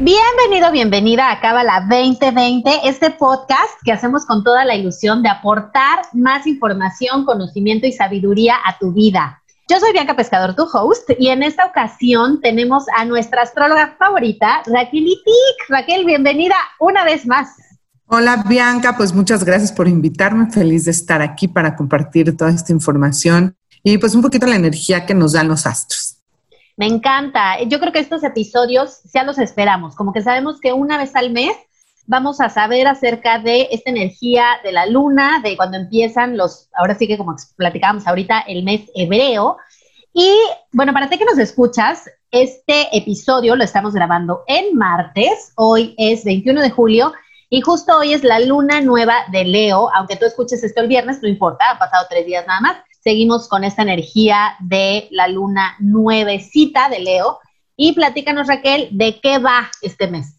Bienvenido, bienvenida a Cábala 2020, este podcast que hacemos con toda la ilusión de aportar más información, conocimiento y sabiduría a tu vida. Yo soy Bianca Pescador, tu host, y en esta ocasión tenemos a nuestra astróloga favorita, Raquel Itik. Raquel, bienvenida una vez más. Hola Bianca, pues muchas gracias por invitarme. Feliz de estar aquí para compartir toda esta información y pues un poquito la energía que nos dan los astros. Me encanta. Yo creo que estos episodios ya los esperamos, como que sabemos que una vez al mes vamos a saber acerca de esta energía de la luna, de cuando empiezan los, ahora sí que como platicábamos ahorita, el mes hebreo. Y bueno, para ti que nos escuchas, este episodio lo estamos grabando en martes, hoy es 21 de julio y justo hoy es la luna nueva de Leo, aunque tú escuches esto el viernes, no importa, han pasado tres días nada más seguimos con esta energía de la luna nuevecita de Leo. Y platícanos, Raquel, de qué va este mes.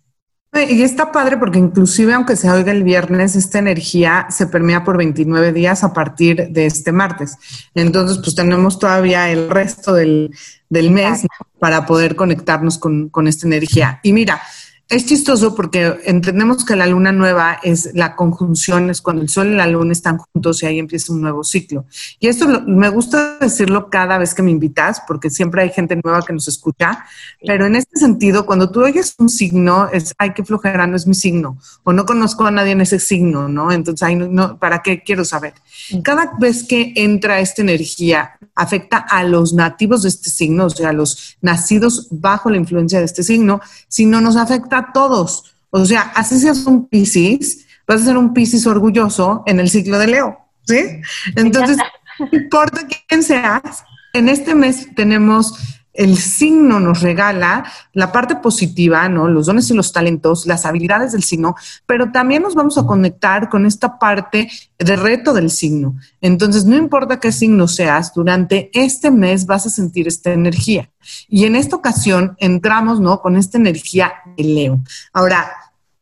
Y está padre porque inclusive aunque se oiga el viernes, esta energía se permea por 29 días a partir de este martes. Entonces, pues tenemos todavía el resto del, mes para poder conectarnos con, con esta energía. Y mira, es chistoso porque entendemos que la luna nueva es la conjunción, es cuando el sol y la luna están juntos y ahí empieza un nuevo ciclo. Y esto me gusta decirlo cada vez que me invitas porque siempre hay gente nueva que nos escucha, pero en este sentido, cuando tú oyes un signo, es, ay, qué flojera, no es mi signo, o no conozco a nadie en ese signo, ¿no? Entonces, ay, no, ¿para qué quiero saber? Cada vez que entra esta energía, afecta a los nativos de este signo, o sea, a los nacidos bajo la influencia de este signo, sino nos afecta a todos. O sea, así seas un Piscis, vas a ser un Piscis orgulloso en el ciclo de Leo, ¿sí? Entonces, no importa quién seas, en este mes tenemos el signo nos regala la parte positiva, ¿no? Los dones y los talentos, las habilidades del signo, pero también nos vamos a conectar con esta parte de reto del signo. Entonces, no importa qué signo seas, durante este mes vas a sentir esta energía. Y en esta ocasión entramos, ¿no? Con esta energía de Leo. Ahora,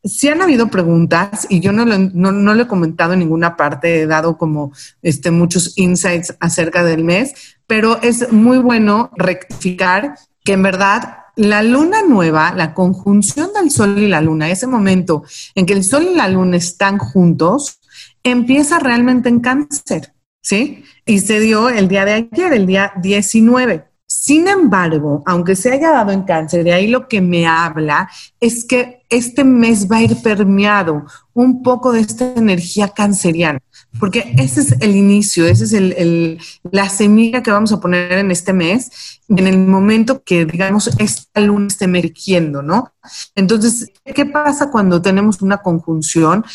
si han habido preguntas y yo no lo, no, he comentado en ninguna parte, he dado como este, muchos insights acerca del mes, pero es muy bueno rectificar que en verdad la luna nueva, la conjunción del sol y la luna, ese momento en que el sol y la luna están juntos, empieza realmente en cáncer, ¿sí? Y se dio el día de ayer, el día 19. Sin embargo, aunque se haya dado en cáncer, de ahí lo que me habla es que este mes va a ir permeado un poco de esta energía canceriana, porque ese es el inicio, esa es el, la semilla que vamos a poner en este mes, en el momento que, digamos, esta luna esté emergiendo, ¿no? Entonces, ¿qué pasa cuando tenemos una conjunción?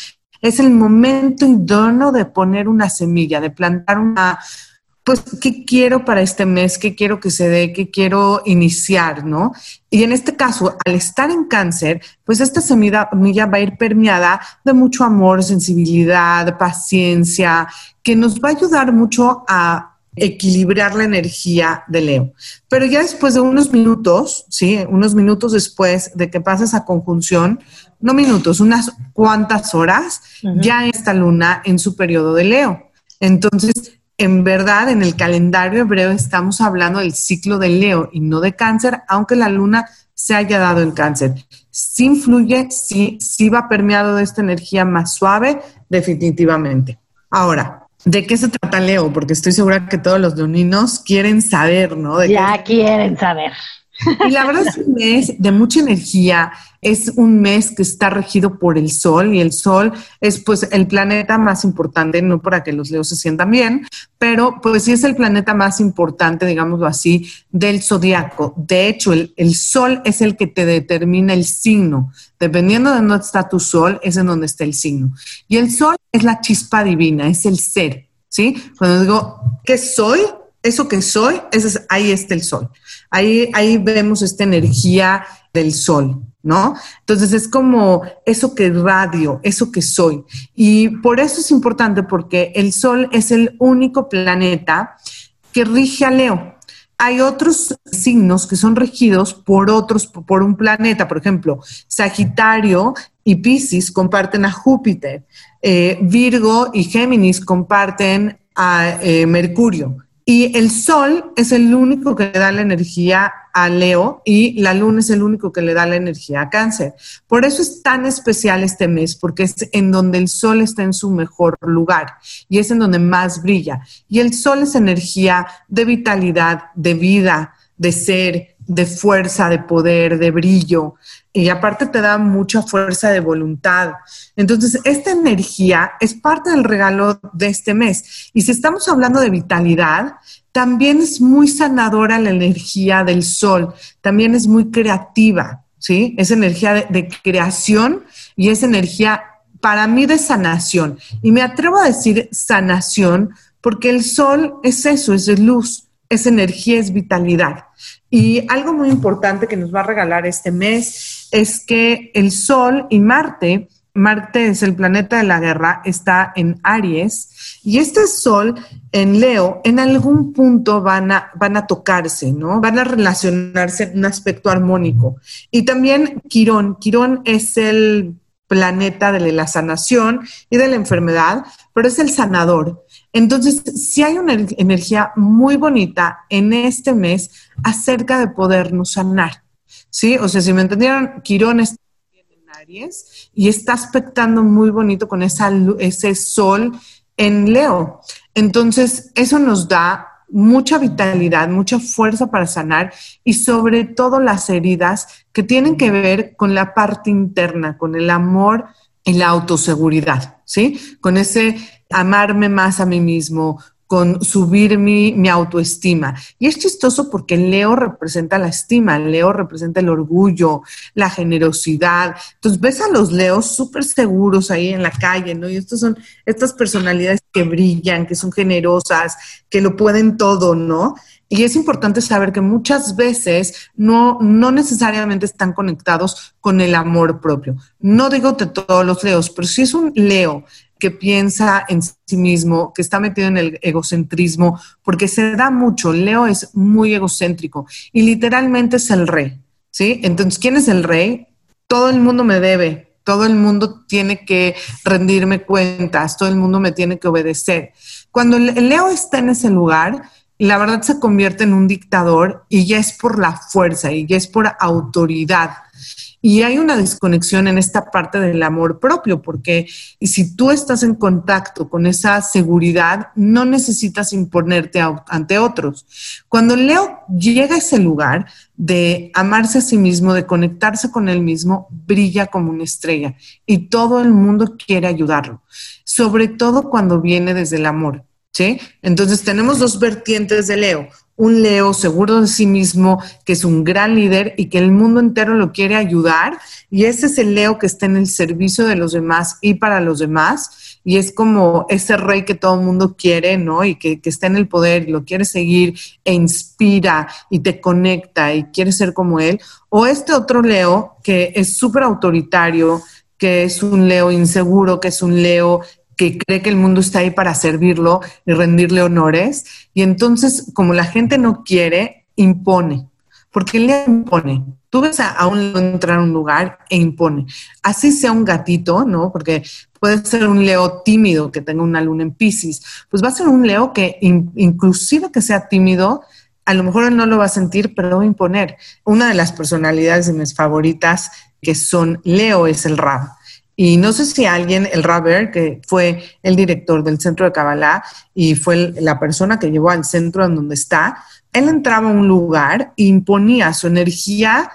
Es el momento idóneo de poner una semilla, de plantar una pues, ¿qué quiero para este mes? ¿Qué quiero que se dé? ¿Qué quiero iniciar? ¿No? Y en este caso, al estar en cáncer, pues esta semilla va a ir permeada de mucho amor, sensibilidad, paciencia, que nos va a ayudar mucho a equilibrar la energía de Leo. Pero ya después de unos minutos, ¿sí? Unos minutos después de que pase esa conjunción, no minutos, unas cuantas horas, ya esta luna en su periodo de Leo. Entonces, en verdad, en el calendario hebreo estamos hablando del ciclo de Leo y no de cáncer, aunque la luna se haya dado en cáncer. Sí influye, sí, sí va permeado de esta energía más suave, definitivamente. Ahora, ¿de qué se trata Leo? Porque estoy segura que todos los leoninos quieren saber, ¿no? ya quieren saber. Y la verdad es un mes de mucha energía, es un mes que está regido por el Sol y el Sol es pues el planeta más importante, no para que los leos se sientan bien, pero pues sí es el planeta más importante, digámoslo así, del zodiaco. De hecho, el, el Sol es el que te determina el signo. Dependiendo de dónde está tu Sol, es en donde está el signo. Y el Sol es la chispa divina, es el ser, ¿sí? Cuando digo, ¿qué soy? Eso que soy, es, ahí está el Sol. Ahí, ahí vemos esta energía del sol. ¿no? Entonces es como eso que radio, eso que soy. Y por eso es importante porque el Sol es el único planeta que rige a Leo. Hay otros signos que son regidos por otros, por un planeta, por ejemplo, Sagitario y Pisces comparten a Júpiter, eh, Virgo y Géminis comparten a eh, Mercurio. Y el Sol es el único que le da la energía a Leo y la Luna es el único que le da la energía a Cáncer. Por eso es tan especial este mes, porque es en donde el Sol está en su mejor lugar y es en donde más brilla. Y el Sol es energía de vitalidad, de vida, de ser, de fuerza, de poder, de brillo y aparte te da mucha fuerza de voluntad. Entonces, esta energía es parte del regalo de este mes. Y si estamos hablando de vitalidad, también es muy sanadora la energía del sol, también es muy creativa, ¿sí? Es energía de, de creación y es energía para mí de sanación. Y me atrevo a decir sanación porque el sol es eso, es luz, es energía, es vitalidad. Y algo muy importante que nos va a regalar este mes es que el Sol y Marte, Marte es el planeta de la guerra, está en Aries y este Sol en Leo en algún punto van a, van a tocarse, ¿no? Van a relacionarse en un aspecto armónico. Y también Quirón, Quirón es el planeta de la sanación y de la enfermedad, pero es el sanador. Entonces, si hay una energía muy bonita en este mes acerca de podernos sanar. ¿Sí? O sea, si me entendieron, Quirón está en Aries y está aspectando muy bonito con ese sol en Leo. Entonces, eso nos da mucha vitalidad, mucha fuerza para sanar y sobre todo las heridas que tienen que ver con la parte interna, con el amor y la autoseguridad, ¿sí? Con ese amarme más a mí mismo, con subir mi, mi, autoestima. Y es chistoso porque Leo representa la estima, Leo representa el orgullo, la generosidad. Entonces ves a los Leos súper seguros ahí en la calle, ¿no? Y estos son estas personalidades que brillan, que son generosas, que lo pueden todo, ¿no? Y es importante saber que muchas veces no, no necesariamente están conectados con el amor propio. No digo de todos los leos, pero si es un leo que piensa en sí mismo, que está metido en el egocentrismo, porque se da mucho. Leo es muy egocéntrico y literalmente es el rey, ¿sí? Entonces, ¿quién es el rey? Todo el mundo me debe, todo el mundo tiene que rendirme cuentas, todo el mundo me tiene que obedecer. Cuando Leo está en ese lugar, la verdad se convierte en un dictador y ya es por la fuerza y ya es por autoridad. Y hay una desconexión en esta parte del amor propio, porque si tú estás en contacto con esa seguridad, no necesitas imponerte ante otros. Cuando Leo llega a ese lugar de amarse a sí mismo, de conectarse con él mismo, brilla como una estrella y todo el mundo quiere ayudarlo, sobre todo cuando viene desde el amor. ¿Sí? Entonces tenemos dos vertientes de Leo un Leo seguro de sí mismo, que es un gran líder y que el mundo entero lo quiere ayudar. Y ese es el Leo que está en el servicio de los demás y para los demás. Y es como ese rey que todo el mundo quiere, ¿no? Y que, que está en el poder lo quiere seguir e inspira y te conecta y quiere ser como él. O este otro Leo que es súper autoritario, que es un Leo inseguro, que es un Leo que cree que el mundo está ahí para servirlo y rendirle honores. Y entonces, como la gente no quiere, impone. Porque le impone. Tú ves a, un león entrar a un lugar e impone. Así sea un gatito, ¿no? Porque puede ser un leo tímido que tenga una luna en Pisces. Pues va a ser un leo que, inclusive que sea tímido, a lo mejor él no lo va a sentir, pero va a imponer. Una de las personalidades de mis favoritas que son Leo es el Rab. Y no sé si alguien, el Raber, que fue el director del centro de Kabbalah y fue la persona que llevó al centro en donde está, él entraba a un lugar e imponía su energía,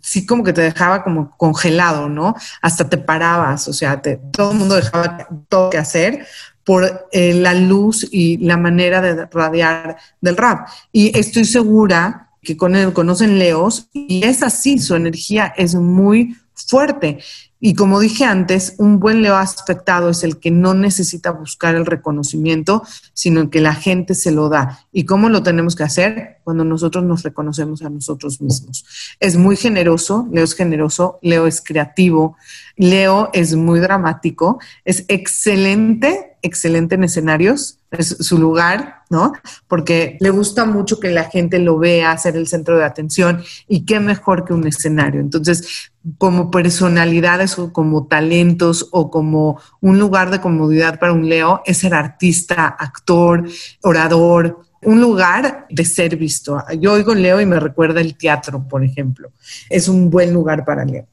sí como que te dejaba como congelado, ¿no? Hasta te parabas, o sea, todo el mundo dejaba todo que hacer por eh, la luz y la manera de radiar del rap. Y estoy segura que con él conocen Leos y es así, su energía es muy fuerte. Y como dije antes, un buen Leo aspectado es el que no necesita buscar el reconocimiento, sino que la gente se lo da. ¿Y cómo lo tenemos que hacer? Cuando nosotros nos reconocemos a nosotros mismos. Es muy generoso, Leo es generoso, Leo es creativo, Leo es muy dramático, es excelente, excelente en escenarios, es su lugar, ¿no? Porque le gusta mucho que la gente lo vea, ser el centro de atención y qué mejor que un escenario. Entonces, como personalidades o como talentos o como un lugar de comodidad para un Leo es ser artista, actor, orador, un lugar de ser visto. Yo oigo Leo y me recuerda el teatro, por ejemplo. Es un buen lugar para Leo.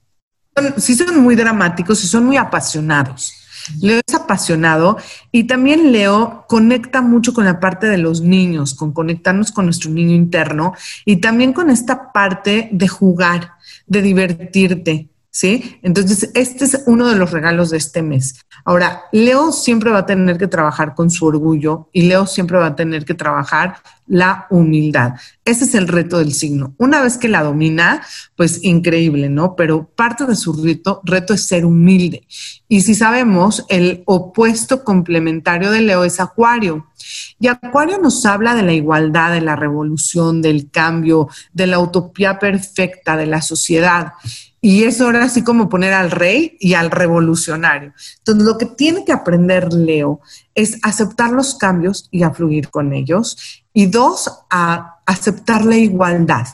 Sí son muy dramáticos y son muy apasionados. Leo es apasionado y también Leo conecta mucho con la parte de los niños, con conectarnos con nuestro niño interno y también con esta parte de jugar, de divertirte, ¿sí? Entonces, este es uno de los regalos de este mes. Ahora, Leo siempre va a tener que trabajar con su orgullo y Leo siempre va a tener que trabajar la humildad. Ese es el reto del signo. Una vez que la domina, pues increíble, ¿no? Pero parte de su reto, reto es ser humilde. Y si sabemos, el opuesto complementario de Leo es Acuario. Y Acuario nos habla de la igualdad, de la revolución, del cambio, de la utopía perfecta de la sociedad. Y es ahora así como poner al rey y al revolucionario. Entonces, lo que tiene que aprender Leo es aceptar los cambios y a fluir con ellos. Y dos, a aceptar la igualdad.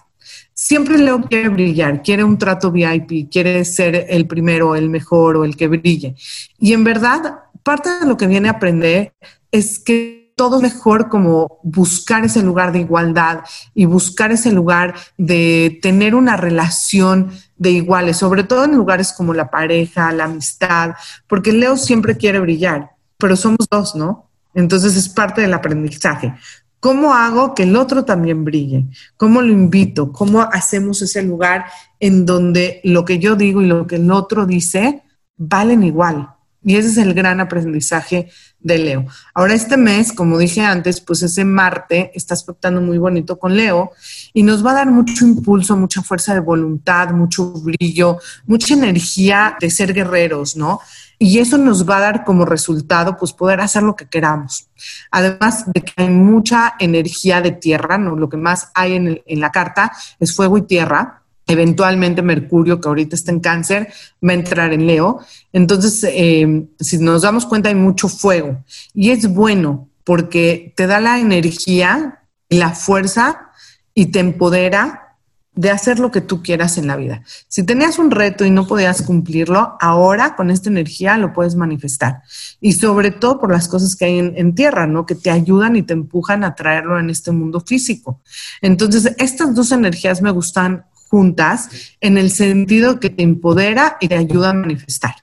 Siempre Leo quiere brillar, quiere un trato VIP, quiere ser el primero, el mejor o el que brille. Y en verdad, parte de lo que viene a aprender es que todo mejor como buscar ese lugar de igualdad y buscar ese lugar de tener una relación de iguales, sobre todo en lugares como la pareja, la amistad, porque Leo siempre quiere brillar, pero somos dos, ¿no? Entonces es parte del aprendizaje. ¿Cómo hago que el otro también brille? ¿Cómo lo invito? ¿Cómo hacemos ese lugar en donde lo que yo digo y lo que el otro dice valen igual? Y ese es el gran aprendizaje de Leo. Ahora este mes, como dije antes, pues ese Marte está aspectando muy bonito con Leo y nos va a dar mucho impulso, mucha fuerza de voluntad, mucho brillo, mucha energía de ser guerreros, ¿no? Y eso nos va a dar como resultado, pues poder hacer lo que queramos. Además de que hay mucha energía de tierra, ¿no? Lo que más hay en, en la carta es fuego y tierra Eventualmente Mercurio, que ahorita está en cáncer, va a entrar en Leo. Entonces, eh, si nos damos cuenta, hay mucho fuego. Y es bueno porque te da la energía la fuerza y te empodera de hacer lo que tú quieras en la vida. Si tenías un reto y no podías cumplirlo, ahora con esta energía lo puedes manifestar. Y sobre todo por las cosas que hay en, en, tierra, ¿no? Que te ayudan y te empujan a traerlo en este mundo físico. Entonces, estas dos energías me gustan juntas en el sentido que te empodera y te ayuda a manifestar.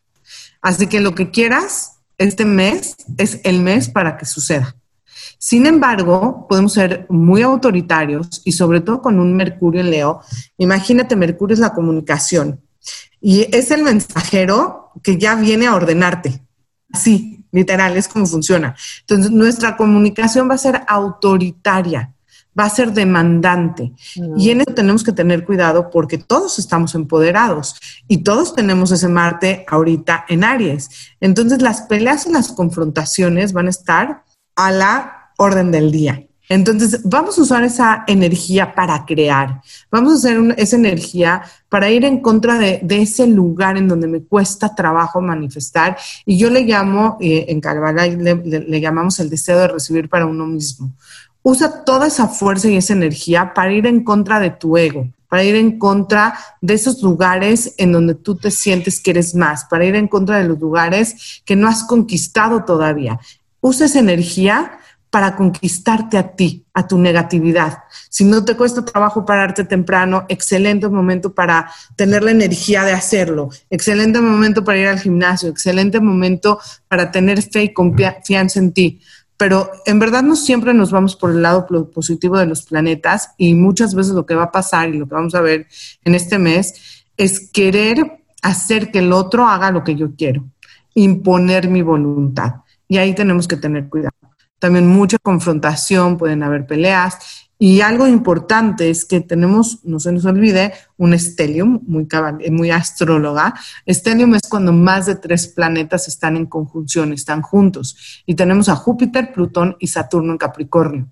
Así que lo que quieras este mes es el mes para que suceda. Sin embargo, podemos ser muy autoritarios y sobre todo con un Mercurio en Leo. Imagínate, Mercurio es la comunicación y es el mensajero que ya viene a ordenarte. Así, literal, es como funciona. Entonces, nuestra comunicación va a ser autoritaria va a ser demandante. Y en eso tenemos que tener cuidado porque todos estamos empoderados y todos tenemos ese Marte ahorita en Aries. Entonces las peleas y las confrontaciones van a estar a la orden del día. Entonces, vamos a usar esa energía para crear, vamos a hacer esa energía para ir en contra de, ese lugar en donde me cuesta trabajo manifestar. Y yo le llamo, eh, en Calvara le llamamos el deseo de recibir para uno mismo usa toda esa fuerza y esa energía para ir en contra de tu ego, para ir en contra de esos lugares en donde tú te sientes que eres más, para ir en contra de los lugares que no has conquistado todavía. Usa esa energía para conquistarte a ti, a tu negatividad. Si no te cuesta trabajo pararte temprano, excelente momento para tener la energía de hacerlo, excelente momento para ir al gimnasio, excelente momento para tener fe y confianza en ti pero en verdad no siempre nos vamos por el lado positivo de los planetas y muchas veces lo que va a pasar y lo que vamos a ver en este mes es querer hacer que el otro haga lo que yo quiero, imponer mi voluntad. Y ahí tenemos que tener cuidado. También mucha confrontación, pueden haber peleas Y algo importante es que tenemos, no se nos olvide, un stellium, muy, muy astróloga. Stellium es cuando más de tres planetas están en conjunción, están juntos. Y tenemos a Júpiter, Plutón y Saturno en Capricornio.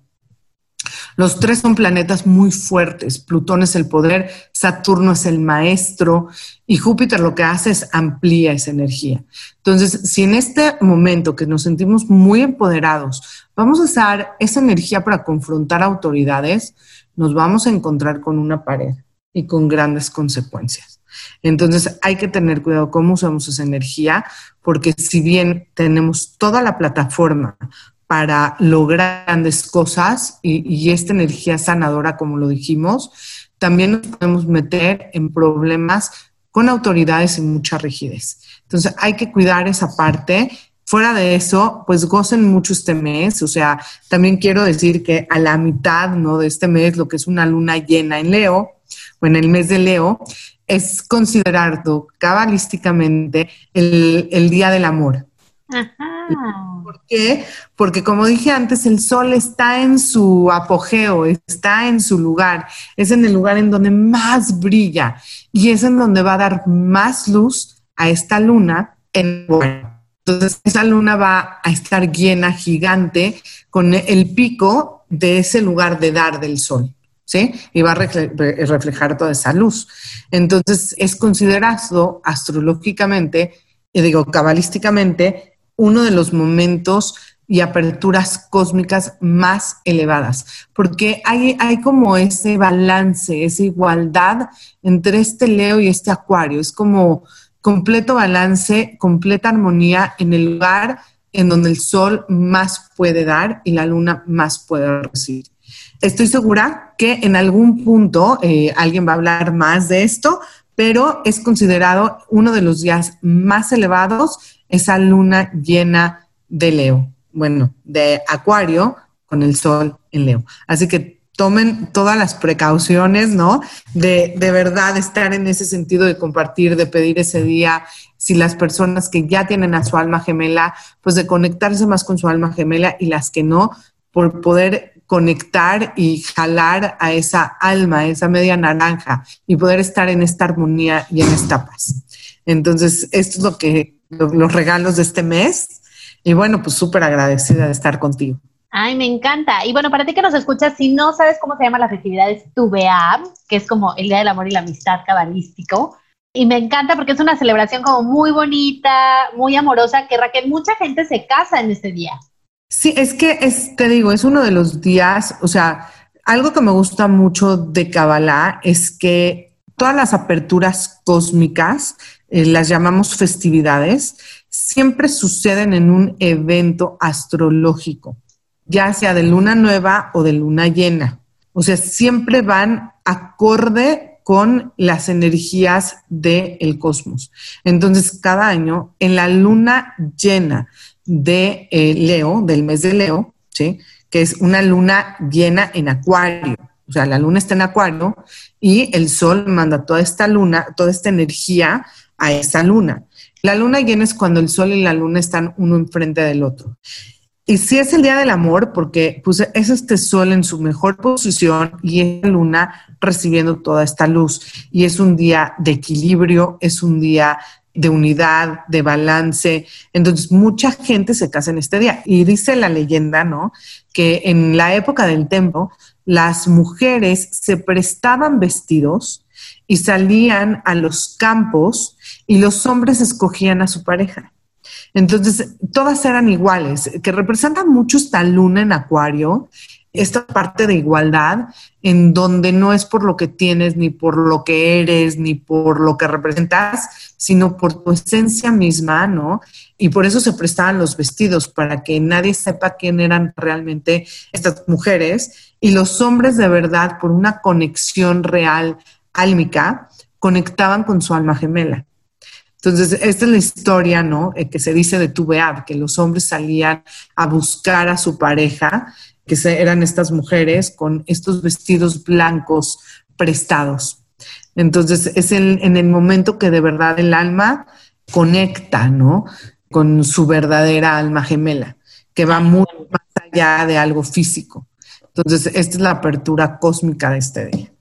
Los tres son planetas muy fuertes. Plutón es el poder, Saturno es el maestro y Júpiter lo que hace es amplía esa energía. Entonces, si en este momento que nos sentimos muy empoderados, vamos a usar esa energía para confrontar autoridades, nos vamos a encontrar con una pared y con grandes consecuencias. Entonces hay que tener cuidado cómo usamos esa energía, porque si bien tenemos toda la plataforma para lograr grandes cosas y, esta energía sanadora, como lo dijimos, también nos podemos meter en problemas con autoridades y mucha rigidez. Entonces hay que cuidar esa parte. Fuera de eso, pues gocen mucho este mes. O sea, también quiero decir que a la mitad ¿no? de este mes, lo que es una luna llena en Leo, o en el mes de Leo, es considerado cabalísticamente el, el Día del Amor. ¿Por qué? Porque como dije antes, el sol está en su apogeo, está en su lugar, es en el lugar en donde más brilla y es en donde va a dar más luz a esta luna en entonces, esa luna va a estar llena, gigante, con el pico de ese lugar de dar del sol, ¿sí? Y va a reflejar toda esa luz. Entonces, es considerado astrológicamente, y digo, cabalísticamente, uno de los momentos y aperturas cósmicas más elevadas, porque hay, hay como ese balance, esa igualdad entre este Leo y este Acuario, es como completo balance, completa armonía en el lugar en donde el Sol más puede dar y la Luna más puede recibir. Estoy segura que en algún punto eh, alguien va a hablar más de esto, pero es considerado uno de los días más elevados esa luna llena de Leo, bueno, de Acuario con el sol en Leo. Así que tomen todas las precauciones, ¿no? De, de verdad estar en ese sentido de compartir, de pedir ese día, si las personas que ya tienen a su alma gemela, pues de conectarse más con su alma gemela y las que no, por poder conectar y jalar a esa alma, a esa media naranja y poder estar en esta armonía y en esta paz. Entonces, esto es lo que los regalos de este mes. Y bueno, pues súper agradecida de estar contigo. Ay, me encanta. Y bueno, para ti que nos escuchas, si no sabes cómo se llama la festividad, es Tubeab, que es como el Día del Amor y la Amistad cabalístico. Y me encanta porque es una celebración como muy bonita, muy amorosa, que Raquel, mucha gente se casa en este día. Sí, es que es, te digo, es uno de los días, o sea, algo que me gusta mucho de Kabbalah es que todas las aperturas cósmicas eh, las llamamos festividades, siempre suceden en un evento astrológico, ya sea de luna nueva o de luna llena. O sea, siempre van acorde con las energías del cosmos. Entonces, cada año, en la luna llena de eh, Leo, del mes de Leo, ¿sí? que es una luna llena en Acuario, o sea, la luna está en Acuario y el Sol manda toda esta luna, toda esta energía a esa luna. La luna llena es cuando el sol y la luna están uno enfrente del otro. Y sí es el día del amor porque pues, es este sol en su mejor posición y es la luna recibiendo toda esta luz. Y es un día de equilibrio, es un día de unidad, de balance. Entonces, mucha gente se casa en este día. Y dice la leyenda, ¿no? Que en la época del tiempo, las mujeres se prestaban vestidos y salían a los campos y los hombres escogían a su pareja. Entonces, todas eran iguales, que representan mucho esta luna en acuario, esta parte de igualdad, en donde no es por lo que tienes, ni por lo que eres, ni por lo que representas, sino por tu esencia misma, ¿no? Y por eso se prestaban los vestidos, para que nadie sepa quién eran realmente estas mujeres, y los hombres de verdad, por una conexión real álmica, conectaban con su alma gemela. Entonces, esta es la historia, ¿no? Eh, que se dice de Tubeab, que los hombres salían a buscar a su pareja, que eran estas mujeres con estos vestidos blancos prestados. Entonces, es en el momento que de verdad el alma conecta, ¿no? Con su verdadera alma gemela, que va muy más allá de algo físico. Entonces, esta es la apertura cósmica de este día.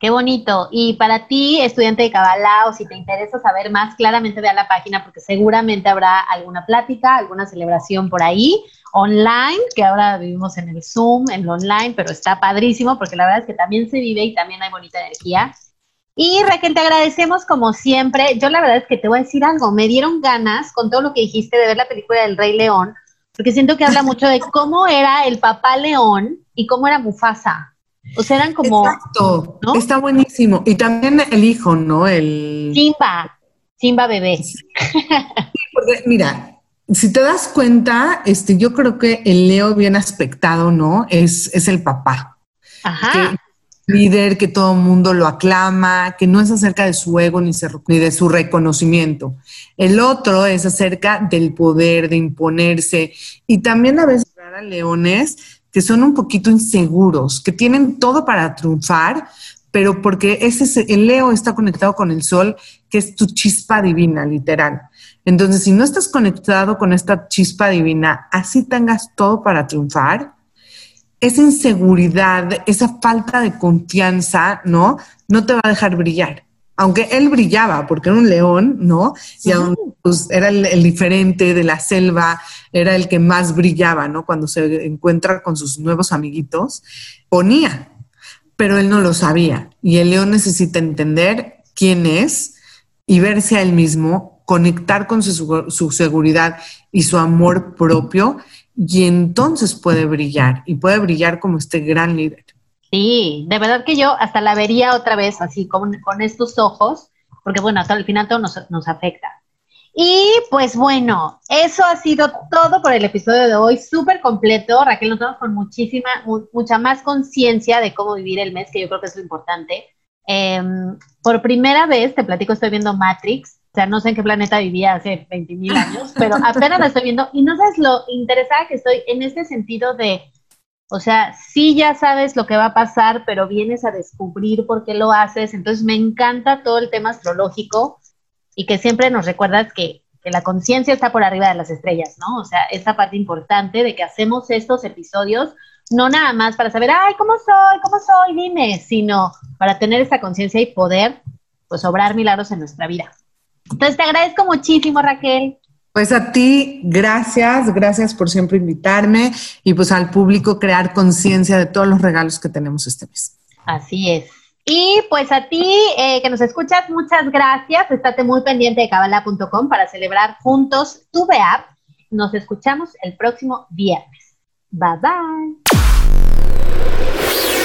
Qué bonito. Y para ti, estudiante de Kabbalah, o si te interesa saber más, claramente ve a la página porque seguramente habrá alguna plática, alguna celebración por ahí, online, que ahora vivimos en el Zoom, en lo online, pero está padrísimo porque la verdad es que también se vive y también hay bonita energía. Y Raquel, te agradecemos como siempre. Yo la verdad es que te voy a decir algo, me dieron ganas con todo lo que dijiste de ver la película del Rey León, porque siento que habla mucho de cómo era el papá león y cómo era Mufasa. O sea, eran como. Exacto. Está buenísimo. Y también el hijo, ¿no? El. Simba. Simba bebé. porque, mira, si te das cuenta, este, yo creo que el Leo bien aspectado, ¿no? Es, es el papá. Ajá. líder, que todo el mundo lo aclama, que no es acerca de su ego ni, ni de su reconocimiento. El otro es acerca del poder, de imponerse. Y también a veces a leones que son un poquito inseguros, que tienen todo para triunfar, pero porque ese el Leo está conectado con el sol, que es tu chispa divina, literal. Entonces, si no estás conectado con esta chispa divina, así tengas todo para triunfar, esa inseguridad, esa falta de confianza, ¿no? No te va a dejar brillar aunque él brillaba, porque era un león, ¿no? Y aún, pues, era el, diferente de la selva, era el que más brillaba, ¿no? Cuando se encuentra con sus nuevos amiguitos, ponía, pero él no lo sabía. Y el león necesita entender quién es y verse a él mismo, conectar con su, su seguridad y su amor propio, y entonces puede brillar, y puede brillar como este gran líder. Sí, de verdad que yo hasta la vería otra vez así con, con estos ojos, porque bueno, hasta el final todo nos, nos afecta. Y pues bueno, eso ha sido todo por el episodio de hoy, súper completo. Raquel, nos vamos con muchísima, mucha más conciencia de cómo vivir el mes, que yo creo que es lo importante. Em, por primera vez, te platico, estoy viendo Matrix. Sea, no sé en qué planeta vivía hace 20 mil años, pero apenas la estoy viendo. Y no sabes lo interesada que estoy en ese sentido de o sea, sí ya sabes lo que va a pasar, pero vienes a descubrir por qué lo haces. Entonces me encanta todo el tema astrológico y que siempre nos recuerdas que, la conciencia está por arriba de las estrellas, ¿no? O sea, esa parte importante de que hacemos estos episodios no nada más para saber, ay, ¿cómo soy? ¿Cómo soy? Dime, sino para tener esta conciencia y poder, pues, obrar milagros en nuestra vida. Entonces, te agradezco muchísimo, Raquel. Pues a ti, gracias, gracias por siempre invitarme y pues al público crear conciencia de todos los regalos que tenemos este mes. Así es. Y pues a ti eh, que nos escuchas, muchas gracias. Estate muy pendiente de cabala.com para celebrar juntos tu BEAP. Nos escuchamos el próximo viernes. Bye bye.